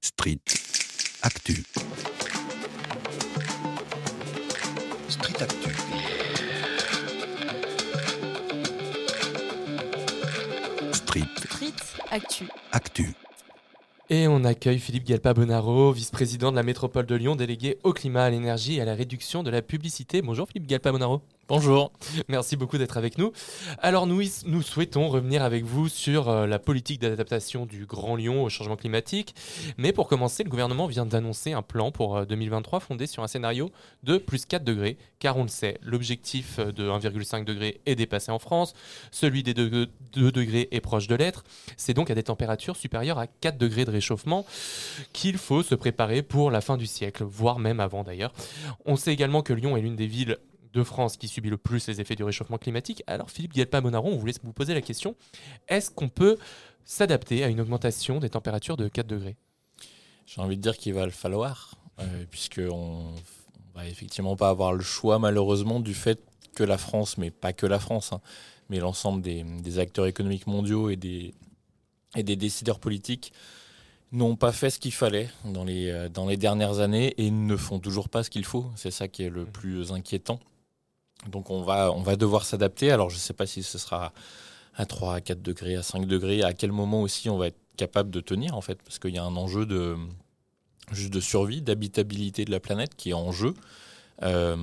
Street Actu. Street Actu. Street Street Actu. Actu. Et on accueille Philippe Galpa-Bonaro, vice-président de la métropole de Lyon, délégué au climat, à l'énergie et à la réduction de la publicité. Bonjour Philippe Galpa-Bonaro. Bonjour. Merci beaucoup d'être avec nous. Alors nous, souhaitons revenir avec vous sur euh, la politique d'adaptation du Grand Lyon au changement climatique. Mais pour commencer, le gouvernement vient d'annoncer un plan pour euh, 2023 fondé sur un scénario de plus 4 degrés, car on le sait, l'objectif euh, de 1,5 degré est dépassé en France, celui des 2, degrés est proche de l'être. C'est donc à des températures supérieures à 4 degrés de réchauffement qu'il faut se préparer pour la fin du siècle, voire même avant d'ailleurs. On sait également que Lyon est l'une des villes de France qui subit le plus les effets du réchauffement climatique. Alors Philippe Guelpa-Monaron, on voulait vous poser la question, est-ce qu'on peut s'adapter à une augmentation des températures de 4 degrés? J'ai envie de dire qu'il va le falloir, euh, puisqu'on va effectivement pas avoir le choix malheureusement du fait que la France, mais pas que la France, hein, mais l'ensemble des, des, acteurs économiques mondiaux et des, et des décideurs politiques n'ont pas fait ce qu'il fallait dans les, euh, dans les dernières années et ne font toujours pas ce qu'il faut. C'est ça qui est le plus inquiétant. Donc on va, on va devoir s'adapter. Alors je ne sais pas si ce sera à 3, à 4 degrés, à 5 degrés, à quel moment aussi on va être capable de tenir en fait, parce qu'il y a un enjeu de, juste de survie, d'habitabilité de la planète qui est en jeu. Euh,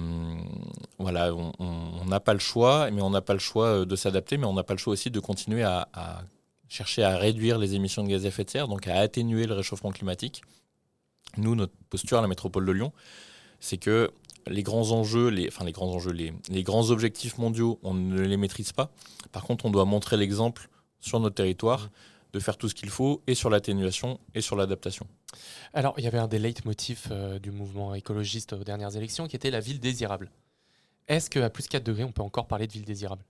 voilà, on n'a pas le choix, mais on n'a pas le choix de s'adapter, mais on n'a pas le choix aussi de continuer à, à, chercher à réduire les émissions de gaz à effet de serre, donc à atténuer le réchauffement climatique. Nous, notre posture à la métropole de Lyon, c'est que les grands enjeux, les, enfin les grands enjeux, les, les, grands objectifs mondiaux, on ne les maîtrise pas. Par contre, on doit montrer l'exemple sur notre territoire de faire tout ce qu'il faut et sur l'atténuation et sur l'adaptation. Alors, il y avait un des leitmotifs euh, du mouvement écologiste aux dernières élections qui était la ville désirable. Est-ce qu'à plus 4 degrés, on peut encore parler de ville désirable?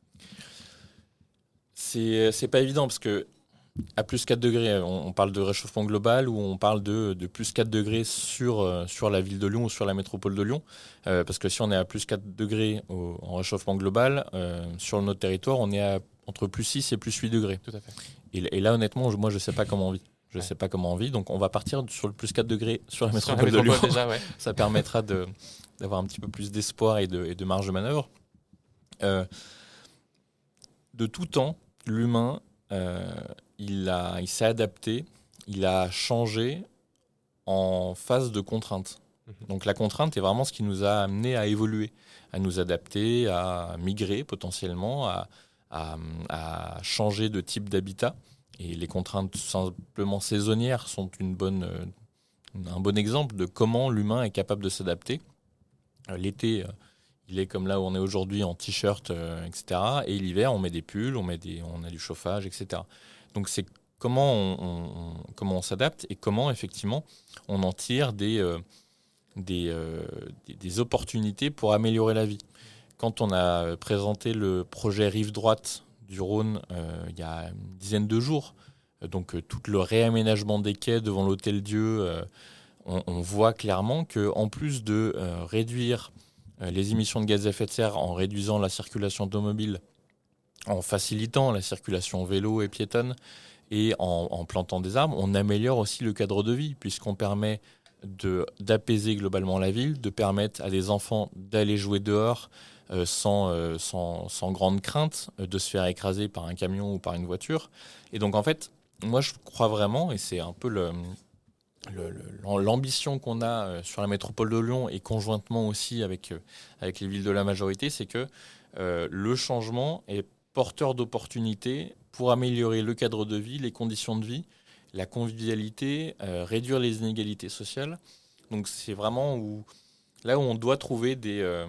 C'est pas évident parce que à plus 4 degrés, on, parle de réchauffement global ou on parle de, de plus 4 degrés sur, euh, sur la ville de Lyon ou sur la métropole de Lyon. Euh, parce que si on est à plus 4 degrés au, en réchauffement global, euh, sur notre territoire, on est à entre plus 6 et plus 8 degrés. Tout à fait. Et, et là, honnêtement, moi, je ne sais pas comment on vit. Je ne ouais. sais pas comment on vit. Donc, on va partir sur le plus 4 degrés sur la métropole, sur la métropole de Lyon. Déjà, ouais. Ça permettra d'avoir un petit peu plus d'espoir et de, et de marge de manœuvre. Euh, de tout temps, l'humain euh, il, a, il s'est adapté, il a changé en phase de contrainte. Mmh. Donc la contrainte est vraiment ce qui nous a amené à évoluer, à nous adapter, à migrer potentiellement, à, à, à changer de type d'habitat. Et les contraintes simplement saisonnières sont une bonne, euh, un bon exemple de comment l'humain est capable de s'adapter. Euh, l'été, il est comme là où on est aujourd'hui en t-shirt, euh, etc. Et l'hiver, on met des pulls, on, met des, on a du chauffage, etc. Donc c'est comment on, comment on s'adapte et comment effectivement on en tire des, euh, euh, des, des, opportunités pour améliorer la vie. Quand on a présenté le projet Rive droite du Rhône euh, il y a une dizaine de jours, donc tout le réaménagement des quais devant l'Hôtel Dieu, on, on, voit clairement que en plus de réduire les émissions de gaz à effet de serre en réduisant la circulation automobile, en facilitant la circulation vélo et piétonne et en, plantant des arbres, on améliore aussi le cadre de vie puisqu'on permet d'apaiser globalement la ville, de permettre à des enfants d'aller jouer dehors euh, sans, euh, sans, sans, grande crainte euh, de se faire écraser par un camion ou par une voiture. Et donc en fait, moi je crois vraiment, et c'est un peu le, l'ambition qu'on a sur la métropole de Lyon et conjointement aussi avec, avec les villes de la majorité, c'est que le changement est porteur d'opportunités pour améliorer le cadre de vie, les conditions de vie, la convivialité, euh, réduire les inégalités sociales. Donc c'est vraiment là où on doit trouver des, euh,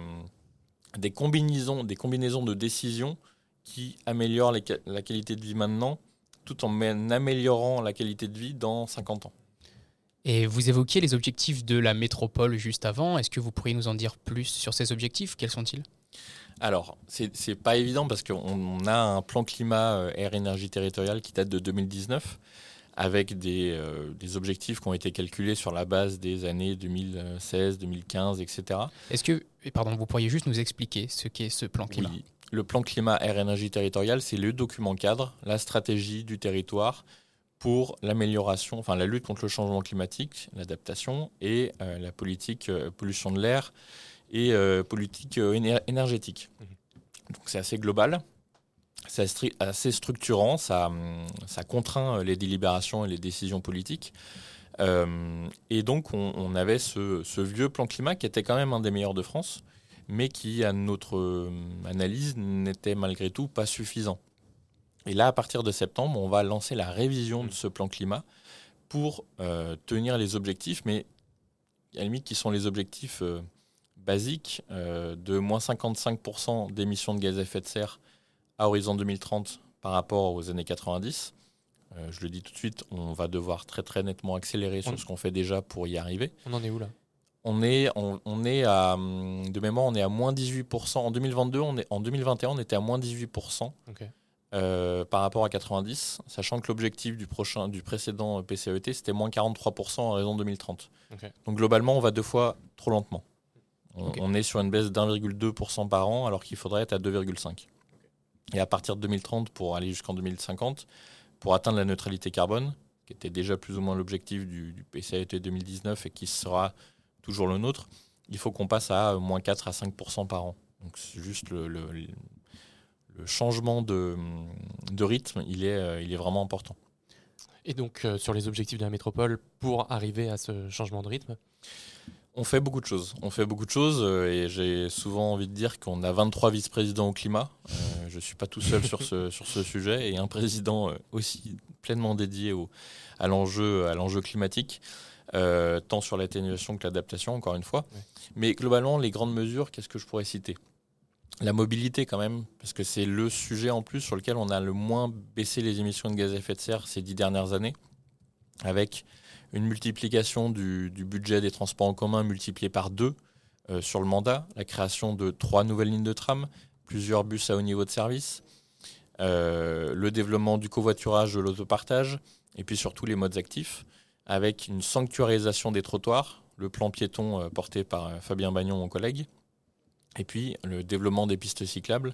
des, combinaisons, des combinaisons de décisions qui améliorent la qualité de vie maintenant, tout en améliorant la qualité de vie dans 50 ans. Et vous évoquiez les objectifs de la métropole juste avant. Est-ce que vous pourriez nous en dire plus sur ces objectifs? Quels sont-ils? Alors, c'est pas évident parce qu'on a un plan climat euh, air-énergie territorial qui date de 2019 avec des, euh, des, objectifs qui ont été calculés sur la base des années 2016, 2015, etc. Est-ce que, pardon, vous pourriez juste nous expliquer ce qu'est ce plan climat? Oui. Le plan climat air-énergie territorial, c'est le document cadre, la stratégie du territoire pour l'amélioration, enfin la lutte contre le changement climatique, l'adaptation et euh, la politique euh, pollution de l'air et euh, politique euh, éner- énergétique. Mhm. Donc c'est assez global, c'est assez structurant, ça, ça contraint euh, les délibérations et les décisions politiques. Euh, et donc on, on avait ce, ce vieux plan climat qui était quand même un des meilleurs de France, mais qui, à notre analyse, n'était malgré tout pas suffisant. Et là, à partir de septembre, on va lancer la révision de ce plan climat pour euh, tenir les objectifs, mais à la limite, qui sont les objectifs euh, basiques euh, de moins 55% d'émissions de gaz à effet de serre à horizon 2030 par rapport aux années 90. Euh, je le dis tout de suite, on va devoir très très nettement accélérer On- sur ce qu'on fait déjà pour y arriver. On en est où là? On est, on, on est à, hum, de mémoire, on est à moins 18%. En 2022, on est, en 2021, on était à moins 18% Ok. euh, par rapport à 90, sachant que l'objectif du, prochain, du précédent PCET, c'était moins 43% en raison de 2030. Ok. Donc globalement, on va deux fois trop lentement. On, est sur une baisse d'1,2% par an, alors qu'il faudrait être à 2,5%. Et à partir de 2030, pour aller jusqu'en 2050, pour atteindre la neutralité carbone, qui était déjà plus ou moins l'objectif du, du PCET 2019 et qui sera toujours le nôtre, il faut qu'on passe à moins 4 à 5% par an. Donc c'est juste le, le- le changement de, de rythme, il est, euh, il est vraiment important. Et donc, euh, sur les objectifs de la métropole, pour arriver à ce changement de rythme On fait beaucoup de choses. On fait beaucoup de choses euh, et j'ai souvent envie de dire qu'on a 23 vice-présidents au climat. Euh, je ne suis pas tout seul sur ce, sur ce sujet et un président euh, aussi pleinement dédié au, à l'enjeu à l'enjeu climatique, euh, tant sur l'atténuation que l'adaptation, encore une fois. Mais globalement, les grandes mesures, qu'est-ce que je pourrais citer? La mobilité quand même, parce que c'est le sujet en plus sur lequel on a le moins baissé les émissions de gaz à effet de serre ces dix dernières années, avec une multiplication du, budget des transports en commun multiplié par deux euh, sur le mandat, la création de trois nouvelles lignes de tram, plusieurs bus à haut niveau de service, euh, le développement du covoiturage, de l'autopartage, et puis surtout les modes actifs, avec une sanctuarisation des trottoirs, le plan piéton euh, porté par Fabien Bagnon, mon collègue, et puis le développement des pistes cyclables,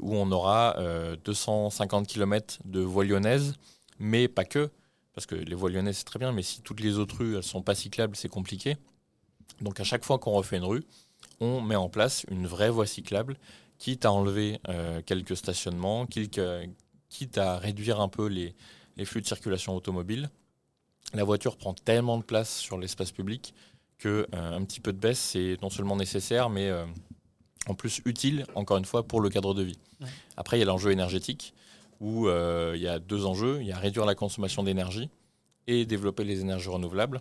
où on aura euh, 250 km de voies lyonnaises, mais pas que, parce que les voies lyonnaises c'est très bien, mais si toutes les autres rues elles sont pas cyclables, c'est compliqué. Donc à chaque fois qu'on refait une rue, on met en place une vraie voie cyclable, quitte à enlever euh, quelques stationnements, quitte, quitte à réduire un peu les, les flux de circulation automobile. La voiture prend tellement de place sur l'espace public que euh, un petit peu de baisse c'est non seulement nécessaire, mais euh, en plus utile, encore une fois, pour le cadre de vie. Ouais. Après, il y a l'enjeu énergétique où euh, il y a deux enjeux. Il y a réduire la consommation d'énergie et développer les énergies renouvelables.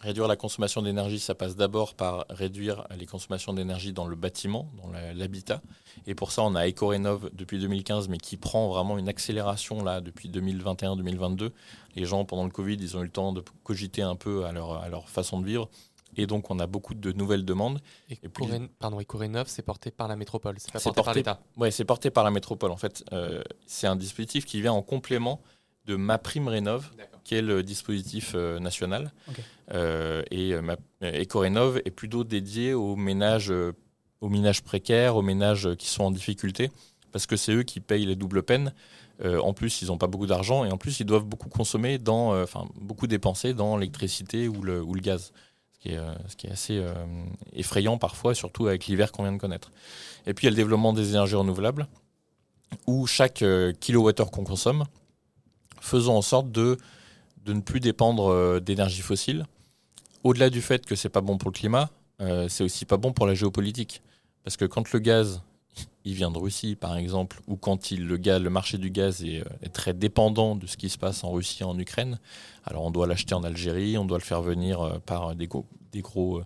Réduire la consommation d'énergie, ça passe d'abord par réduire les consommations d'énergie dans le bâtiment, dans l'habitat. Et pour ça, on a EcoRénov depuis 2015, mais qui prend vraiment une accélération là depuis 2021-2022. Les gens, pendant le Covid, ils ont eu le temps de cogiter un peu à leur façon de vivre. Et donc, on a beaucoup de nouvelles demandes. Et Et puis- pardon, et Corénov, c'est porté par la métropole, c'est pas porté, par l'État. Ouais, c'est porté par la métropole. En fait, Euh, c'est un dispositif qui vient en complément de Ma Prime Rénov, qui est le dispositif euh, national. Euh, et euh, Ma- EcoRénov est plutôt dédié aux ménages, aux ménages précaires, aux ménages qui sont en difficulté, parce que c'est eux qui payent les doubles peines. Euh, en plus, ils n'ont pas beaucoup d'argent et en plus, ils doivent beaucoup consommer, dans, euh, enfin beaucoup dépenser dans l'électricité ou le, ou le gaz, euh, ce qui est assez euh, effrayant parfois, surtout avec l'hiver qu'on vient de connaître. Et puis, il y a le développement des énergies renouvelables, où chaque euh, kilowattheure qu'on consomme, faisons en sorte de, de ne plus dépendre d'énergie fossile. Au-delà du fait que c'est pas bon pour le climat, c'est aussi pas bon pour la géopolitique. Parce que quand le gaz, il vient de Russie, par exemple, ou quand il, le, gaz, le marché du gaz est, euh, est très dépendant de ce qui se passe en Russie et en Ukraine, alors on doit l'acheter en Algérie, on doit le faire venir euh, par des, gros- des gros... euh,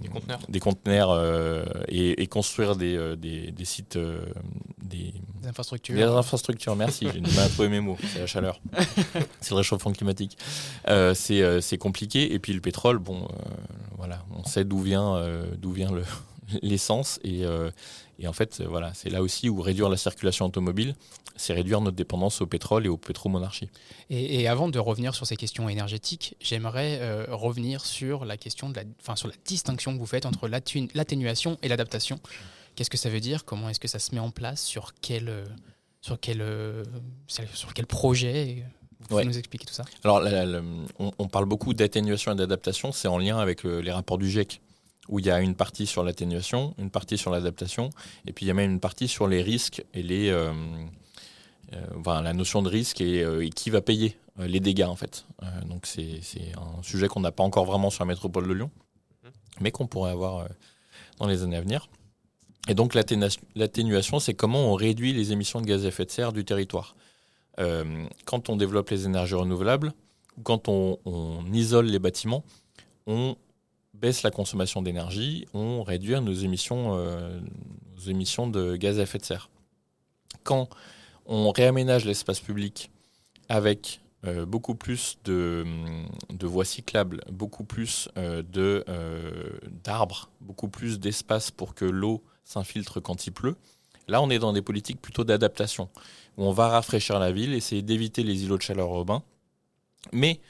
Des conteneurs. des conteneurs euh, et, et construire des, euh, des, des sites, euh, des, Des infrastructures. des infrastructures. Merci, j'ai du mal à trouver mes mots. C'est la chaleur, c'est le réchauffement climatique. Euh, c'est euh, c'est compliqué. Et puis le pétrole, bon, euh, voilà, on sait d'où vient euh, d'où vient le l'essence et, euh, et en fait euh, voilà c'est là aussi où réduire la circulation automobile c'est réduire notre dépendance au pétrole et aux pétromonarchies Et, et avant de revenir sur ces questions énergétiques, j'aimerais euh, revenir sur la question de la, enfin, sur la distinction que vous faites entre l'atténu- l'atténuation et l'adaptation. Qu'est-ce que ça veut dire? Comment est-ce que ça se met en place? Sur quel, euh, sur quel, euh, sur quel projet? Vous pouvez Ouais. nous expliquer tout ça. Alors, la- la- on, on parle beaucoup d'atténuation et d'adaptation, c'est en lien avec les rapports du GIEC, où il y a une partie sur l'atténuation, une partie sur l'adaptation, et puis il y a même une partie sur les risques et les, euh, euh, enfin, la notion de risque et, euh, et qui va payer les dégâts en fait. Donc c'est un sujet qu'on n'a pas encore vraiment sur la métropole de Lyon, mais qu'on pourrait avoir dans les années à venir. Et donc l'atténua- l'atténuation, c'est comment on réduit les émissions de gaz à effet de serre du territoire. Quand on développe les énergies renouvelables, ou quand on, on isole les bâtiments, on baisse la consommation d'énergie, on réduit nos émissions, euh, nos émissions de gaz à effet de serre. Quand on réaménage l'espace public avec euh, beaucoup plus de, voies cyclables, beaucoup plus euh, d'arbres, beaucoup plus d'espace pour que l'eau s'infiltre quand il pleut, là on est dans des politiques plutôt d'adaptation, où on va rafraîchir la ville, essayer d'éviter les îlots de chaleur urbains. Mais,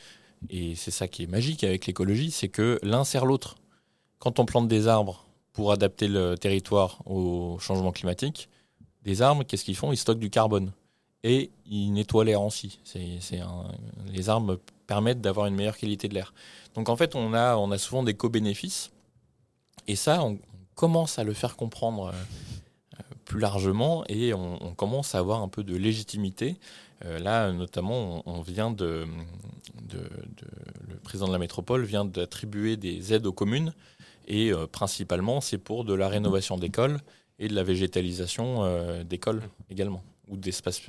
et c'est ça qui est magique avec l'écologie, c'est que l'un sert l'autre. Quand on plante des arbres pour adapter le territoire au changement climatique, des arbres, qu'est-ce qu'ils font? Ils stockent du carbone et ils nettoient l'air aussi. C'est, les arbres permettent d'avoir une meilleure qualité de l'air. Donc en fait, on a, on a souvent des co-bénéfices. Et ça, on, commence à le faire comprendre euh, plus largement et on commence à avoir un peu de légitimité. Euh, là, notamment, Le président de la métropole vient d'attribuer des aides aux communes et euh, principalement, c'est pour de la rénovation d'écoles et de la végétalisation euh, d'écoles également ou d'espaces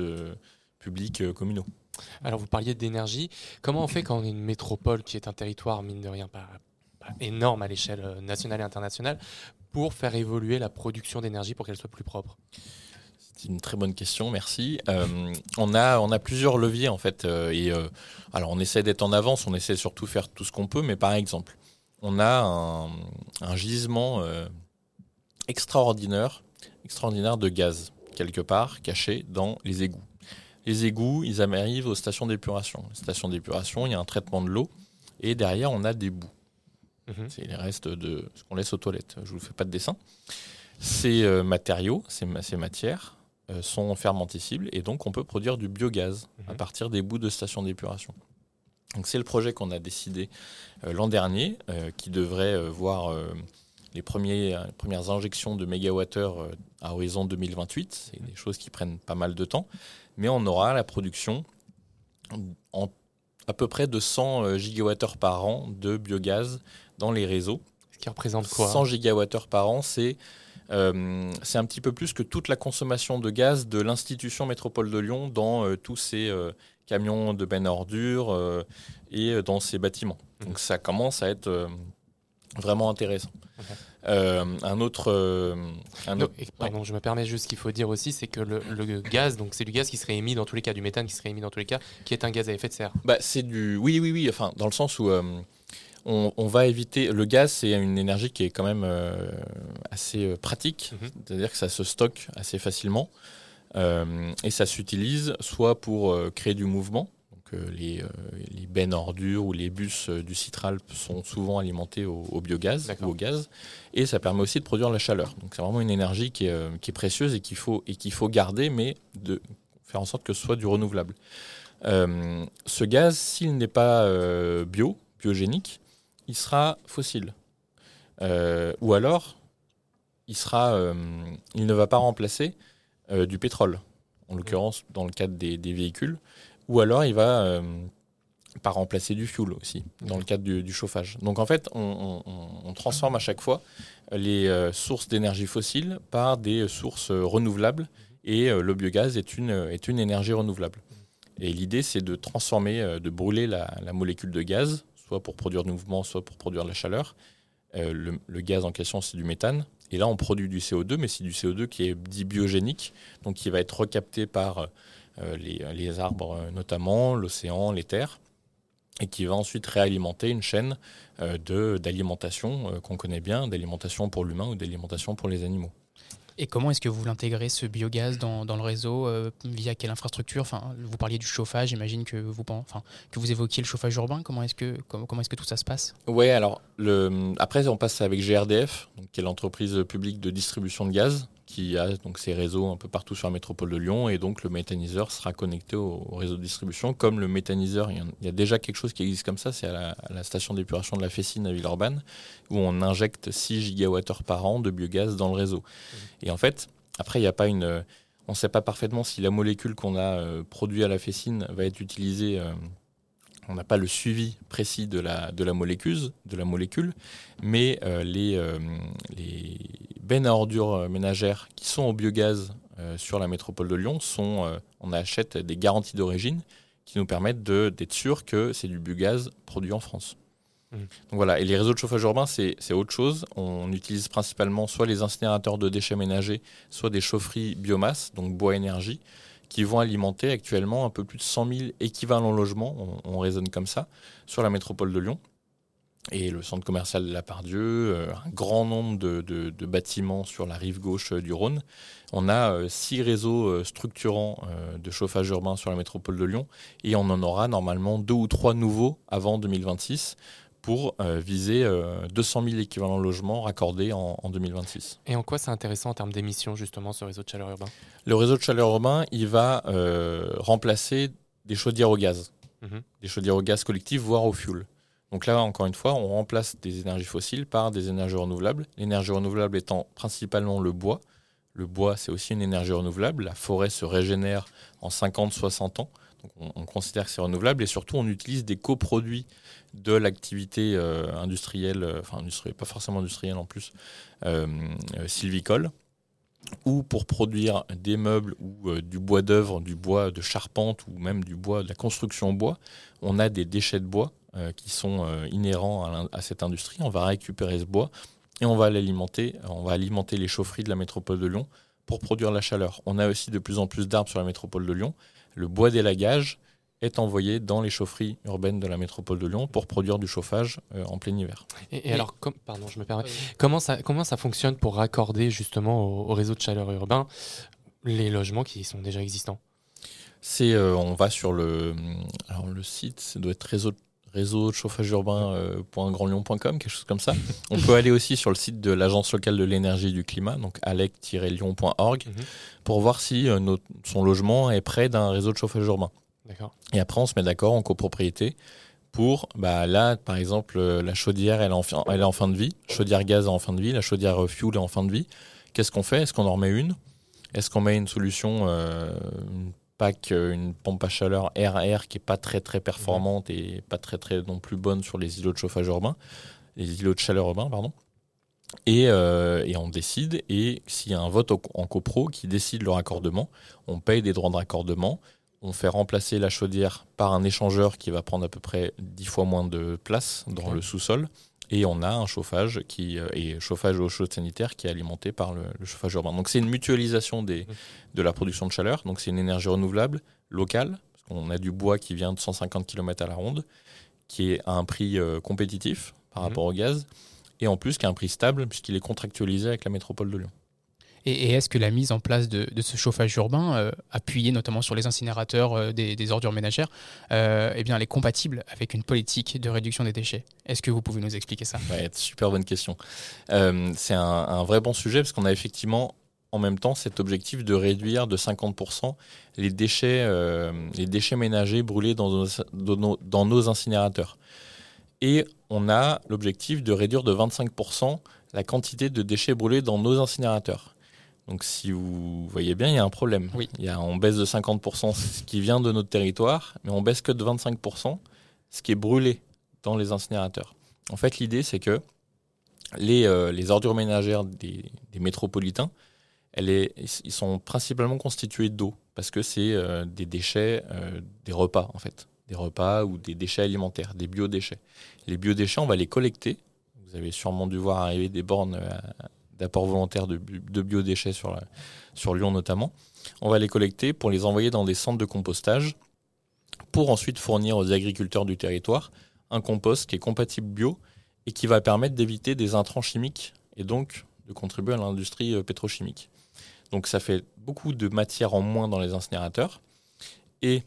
publics communaux. Alors, vous parliez d'énergie. Comment on fait quand on est une métropole qui est un territoire, mine de rien, pas, énorme à l'échelle nationale et internationale, pour faire évoluer la production d'énergie pour qu'elle soit plus propre? C'est une très bonne question, merci. Euh, on, a, on a plusieurs leviers en fait. euh, et, euh, alors on essaie d'être en avance, on essaie surtout de faire tout ce qu'on peut, mais par exemple, on a un, un gisement extraordinaire, extraordinaire de gaz, quelque part, caché dans les égouts. Les égouts, ils arrivent aux stations d'épuration. Les stations d'épuration, il y a un traitement de l'eau, et derrière, on a des boues. Mhm. C'est les restes de ce qu'on laisse aux toilettes. Je vous fais pas de dessin. Ces matériaux, ces, ma- ces matières sont fermentescibles et donc on peut produire du biogaz à Mhm. partir des bouts de stations d'épuration. Donc c'est le projet qu'on a décidé euh, l'an dernier, euh, qui devrait euh, voir euh, les, premiers, euh, les premières injections de mégawattheures euh, à horizon 2028. C'est des choses qui prennent pas mal de temps, mais on aura la production en à peu près de 100 euh, gigawattheures par an de biogaz dans les réseaux. Qui représente quoi 100 gigawattheures par an, c'est euh, c'est un petit peu plus que toute la consommation de gaz de l'institution métropole de Lyon dans euh, tous ces euh, camions de bennes à ordures et dans ces bâtiments. Mhm. Donc ça commence à être vraiment intéressant. Un autre, un Non, autre- et pardon, je me permets juste ce qu'il faut dire aussi, c'est que le, le gaz, donc c'est du gaz qui serait émis dans tous les cas, du méthane qui serait émis dans tous les cas, qui est un gaz à effet de serre. Bah, c'est du. Oui, oui, oui. Enfin, dans le sens où on, on va éviter. Le gaz, c'est une énergie qui est quand même euh, assez euh, pratique. Mhm. C'est-à-dire que ça se stocke assez facilement. Euh, et ça s'utilise soit pour créer du mouvement. Donc, les, les bennes ordures ou les bus du Citral sont souvent alimentés au, au biogaz ou au gaz. Et ça permet aussi de produire la chaleur. Donc, c'est vraiment une énergie qui est, qui est précieuse et qu'il faut, et faut garder, mais de faire en sorte que ce soit du renouvelable. Euh, ce gaz, s'il n'est pas euh, bio, biogénique, il sera fossile. Euh, ou alors, il, sera, euh, il ne va pas remplacer euh, du pétrole, en l'occurrence dans le cadre des, véhicules. Ou alors, il va pas remplacer du fuel aussi, dans le cadre du, chauffage. Donc en fait, on, transforme à chaque fois les sources d'énergie fossile par des sources renouvelables. Et le biogaz est une, est une énergie renouvelable. Et l'idée, c'est de transformer, de brûler la molécule de gaz, soit pour produire du mouvement, soit pour produire de la chaleur. Euh, le, gaz en question, c'est du méthane. Et là, on produit du CO2, mais c'est du CO2 qui est dit biogénique, donc qui va être recapté par euh, les, les arbres euh, notamment, l'océan, les terres, et qui va ensuite réalimenter une chaîne d'alimentation qu'on connaît bien, d'alimentation pour l'humain ou d'alimentation pour les animaux. Et comment est-ce que vous l'intégrez, ce biogaz, dans, dans le réseau euh, Via quelle infrastructure? Enfin, Vous parliez du chauffage, j'imagine que vous, enfin, que vous évoquiez le chauffage urbain. Comment est-ce que, comment, comment est-ce que tout ça se passe? Ouais, alors le, après on passe avec GRDF, qui est l'entreprise publique de distribution de gaz, qui a donc ses réseaux un peu partout sur la métropole de Lyon et donc le méthaniseur sera connecté au, au réseau de distribution. Comme le méthaniseur, il y, a déjà quelque chose qui existe comme ça, c'est à la, station d'épuration de la Fessine à Villeurbanne où on injecte 6 gigawattheures par an de biogaz dans le réseau. Et en fait, après, il n'y a pas une. On ne sait pas parfaitement si la molécule qu'on a euh, produite à la Fessine va être utilisée. euh, on n'a pas le suivi précis de la, de la molécule, de la molécule mais euh, les bennes à ordures euh, ménagères qui sont au biogaz euh, sur la métropole de Lyon sont, euh, on achète des garanties d'origine qui nous permettent d'être sûr que c'est du biogaz produit en France. Mhm. Donc voilà, et les réseaux de chauffage urbain, c'est c'est autre chose. On utilise principalement soit les incinérateurs de déchets ménagers, soit des chaufferies biomasse, donc bois énergie, qui vont alimenter actuellement un peu plus de 100 000 équivalents logements, on, on raisonne comme ça, sur la métropole de Lyon. Et le centre commercial de la Pardieu, euh, un grand nombre de, de- de bâtiments sur la rive gauche euh, du Rhône. On a euh, six réseaux structurants de chauffage urbain sur la métropole de Lyon et on en aura normalement deux ou trois nouveaux avant 2026 pour viser euh, 200 000 équivalents logements raccordés en, en 2026. Et en quoi c'est intéressant en termes d'émissions, justement, ce réseau de chaleur urbain? Le réseau de chaleur urbain, il va euh, remplacer des chaudières au gaz, Mhm. des chaudières au gaz collectif, voire au fuel. Donc là, encore une fois, on remplace des énergies fossiles par des énergies renouvelables. L'énergie renouvelable étant principalement le bois. Le bois, c'est aussi une énergie renouvelable. La forêt se régénère en 50-60 ans. On, on considère que c'est renouvelable. Et surtout, on utilise des coproduits de l'activité euh, industrielle, euh, enfin industrielle, pas forcément industrielle en plus, euh, sylvicole ou pour produire des meubles ou du bois d'œuvre, du bois de charpente ou même du bois de la construction en bois, on a des déchets de bois qui sont euh, inhérents à, cette industrie. On va récupérer ce bois et on va l'alimenter. On va alimenter les chaufferies de la métropole de Lyon pour produire la chaleur. On a aussi de plus en plus d'arbres sur la métropole de Lyon. Le bois d'élagage est envoyé dans les chaufferies urbaines de la métropole de Lyon pour produire du chauffage euh, en plein hiver. Et, et Oui. alors, com- pardon, je me permets. Comment ça, comment ça fonctionne pour raccorder justement au, au réseau de chaleur urbain les logements qui sont déjà existants? C'est, euh, on va sur le, alors le site, ça doit être réseau, réseau de chauffage urbain euh, grandlyon.com, quelque chose comme ça. On peut aller aussi sur le site de l'agence locale de l'énergie et du climat, donc alec-lyon.org, Mhm. pour voir si euh, notre- son logement est près d'un réseau de chauffage urbain. Et après, on se met d'accord en copropriété pour, bah, là, par exemple, euh, la chaudière, elle est, en fin, elle est en fin de vie. Chaudière gaz est en fin de vie. La chaudière fuel est en fin de vie. Qu'est-ce qu'on fait? Est-ce qu'on en remet une? Est-ce qu'on met une solution, euh, une PAC, euh, une pompe à chaleur RR qui est pas très très performante et pas très très non plus bonne sur les îlots de chauffage urbain, les îlots de chaleur urbain, pardon. Et, euh, et on décide, et s'il y a un vote au- en copro qui décide le raccordement, on paye des droits de raccordement, on fait remplacer la chaudière par un échangeur qui va prendre à peu près 10 fois moins de place dans le sous-sol. Et on a un chauffage qui euh, et chauffage eau chaude sanitaire qui est alimenté par le, le chauffage urbain. Donc c'est une mutualisation des, de la production de chaleur. Donc c'est une énergie renouvelable locale. Parce qu'on a du bois qui vient de 150 km à la ronde, qui est à un prix euh, compétitif par Mhm. rapport au gaz. Et en plus qui a un prix stable puisqu'il est contractualisé avec la métropole de Lyon. Et, est-ce que la mise en place de, ce chauffage urbain, euh, appuyé notamment sur les incinérateurs euh, des, ordures ménagères, euh, eh elle est compatible avec une politique de réduction des déchets? Est-ce que vous pouvez nous expliquer ça? Super bonne question. C'est un, vrai bon sujet parce qu'on a effectivement en même temps cet objectif de réduire de 50% les déchets, ménagers brûlés dans nos incinérateurs. Et on a l'objectif de réduire de 25% la quantité de déchets brûlés dans nos incinérateurs. Donc si vous voyez bien, il y a un problème. Oui. Il y a, on baisse de 50% ce qui vient de notre territoire, mais on baisse que de 25% ce qui est brûlé dans les incinérateurs. En fait, l'idée, c'est que les, euh, les ordures ménagères des, des métropolitains, elle est, ils sont principalement constitués d'eau, parce que c'est euh, des déchets, euh, des repas, en fait. Des repas ou des déchets alimentaires, des biodéchets. Les biodéchets, on va les collecter. Vous avez sûrement dû voir arriver des bornes euh, d'apport volontaire de, de biodéchets sur, la- sur Lyon notamment. On va les collecter pour les envoyer dans des centres de compostage pour ensuite fournir aux agriculteurs du territoire un compost qui est compatible bio et qui va permettre d'éviter des intrants chimiques et donc de contribuer à l'industrie euh, pétrochimique. Donc ça fait beaucoup de matière en moins dans les incinérateurs et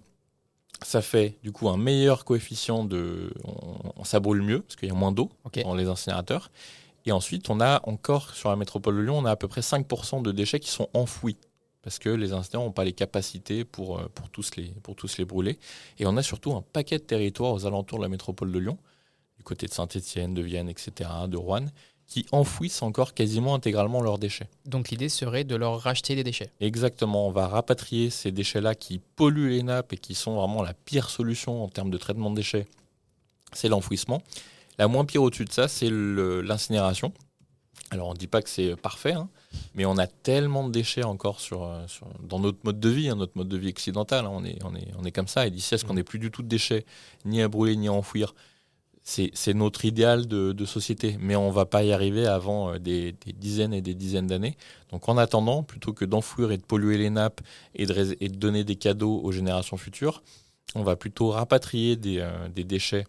ça fait du coup un meilleur coefficient de... On, on- ça brûle mieux parce qu'il y a moins d'eau dans les incinérateurs Et ensuite, on a encore sur la métropole de Lyon, on a à peu près 5% de déchets qui sont enfouis parce que les incidents n'ont pas les capacités pour, euh, pour, tous les, pour tous les brûler. Et on a surtout un paquet de territoires aux alentours de la métropole de Lyon, du côté de Saint-Étienne, de Vienne, etc., de Rouen, qui enfouissent encore quasiment intégralement leurs déchets. Donc l'idée serait de leur racheter des déchets. Exactement, on va rapatrier ces déchets-là qui polluent les nappes et qui sont vraiment la pire solution en termes de traitement de déchets, c'est l'enfouissement. La moins pire au-dessus de ça, c'est l'incinération. Alors on ne dit pas que c'est parfait, hein, mais on a tellement de déchets encore sur, euh, sur- dans notre mode de vie, hein, notre mode de vie occidental, hein, on, est, on, est, on est comme ça. Et d'ici à ce qu'on n'ait plus du tout de déchets, ni à brûler, ni à enfouir, c'est notre idéal de, de société. Mais on ne va pas y arriver avant euh, des, des dizaines et des dizaines d'années. Donc en attendant, plutôt que d'enfouir et de polluer les nappes et de, rais- et de donner des cadeaux aux générations futures, on va plutôt rapatrier des, euh, des déchets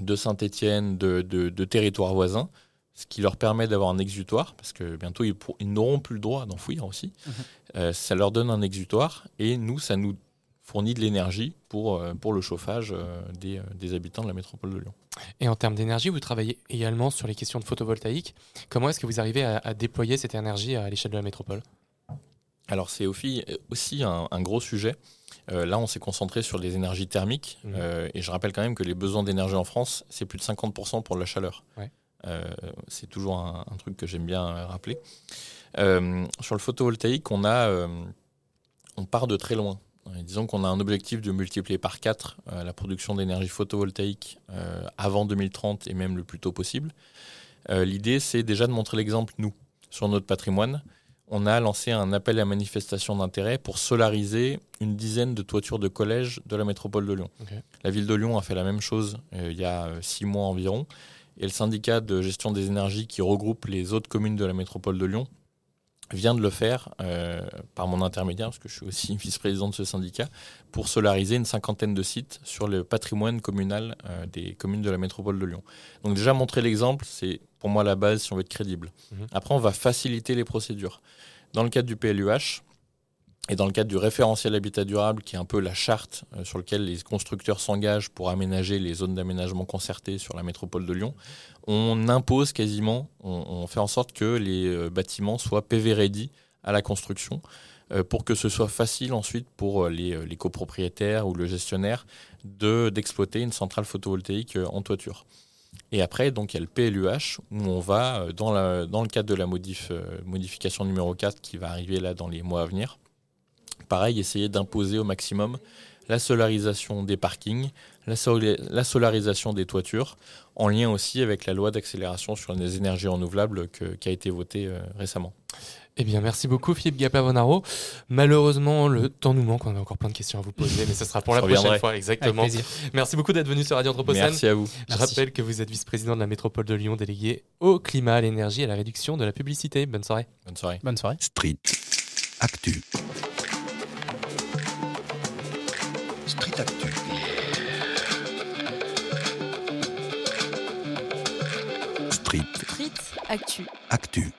de Saint-Étienne, de, de- de territoires voisins, ce qui leur permet d'avoir un exutoire, parce que bientôt ils, pour- ils n'auront plus le droit d'enfouir aussi. Mhm. Euh, ça leur donne un exutoire, et nous, ça nous fournit de l'énergie pour, euh, pour le chauffage euh, des, des habitants de la métropole de Lyon. Et en termes d'énergie, vous travaillez également sur les questions de photovoltaïque. Comment est-ce que vous arrivez à, à déployer cette énergie à l'échelle de la métropole? Alors c'est aussi, aussi un, un gros sujet. Euh, là, on s'est concentré sur les énergies thermiques. Mhm. Euh, et je rappelle quand même que les besoins d'énergie en France, c'est plus de 50% pour la chaleur. Ouais. Euh, c'est toujours un, un truc que j'aime bien euh, rappeler. Euh, sur le photovoltaïque, on, a, euh, on part de très loin. Euh, disons qu'on a un objectif de multiplier par 4 euh, la production d'énergie photovoltaïque euh, avant 2030 et même le plus tôt possible. Euh, L'idée, c'est déjà de montrer l'exemple, nous, sur notre patrimoine on a lancé un appel à manifestation d'intérêt pour solariser une dizaine de toitures de collèges de la métropole de Lyon. La ville de Lyon a fait la même chose euh, il y a euh, six mois environ. Et le syndicat de gestion des énergies qui regroupe les autres communes de la métropole de Lyon vient de le faire euh, par mon intermédiaire, parce que je suis aussi vice-président de ce syndicat, pour solariser une cinquantaine de sites sur le patrimoine communal euh, des communes de la métropole de Lyon. Donc déjà montrer l'exemple, c'est pour moi la base si on veut être crédible. Mhm. Après, on va faciliter les procédures. Dans le cadre du PLUH et dans le cadre du référentiel habitat durable, qui est un peu la charte euh, sur laquelle les constructeurs s'engagent pour aménager les zones d'aménagement concertées sur la métropole de Lyon, on impose quasiment, on, on fait en sorte que les euh, bâtiments soient PV ready à la construction euh, pour que ce soit facile ensuite pour les, les copropriétaires ou le gestionnaire de- d'exploiter une centrale photovoltaïque en toiture. Et après, donc, il y a le PLUH où on va, euh, dans, le cadre de la euh, modification numéro 4 qui va arriver là dans les mois à venir, pareil, essayer d'imposer au maximum la solarisation des parkings, la, solarisation des toitures, en lien aussi avec la loi d'accélération sur les énergies renouvelables qui a été votée euh, récemment. Eh bien, merci beaucoup Philippe Gaplavonaro. Malheureusement, le temps nous manque. On a encore plein de questions à vous poser, mais ce sera pour la prochaine reviendrai. fois. Avec Exactement. plaisir. Merci beaucoup d'être venu sur Radio Anthropocène. Merci à vous. Je Merci. rappelle que vous êtes vice-président de la métropole de Lyon, délégué au climat, à l'énergie et à la réduction de la publicité. Bonne soirée. Bonne soirée. Bonne soirée. Street. Actu. Street Actu. Street. Street Actu. Actu.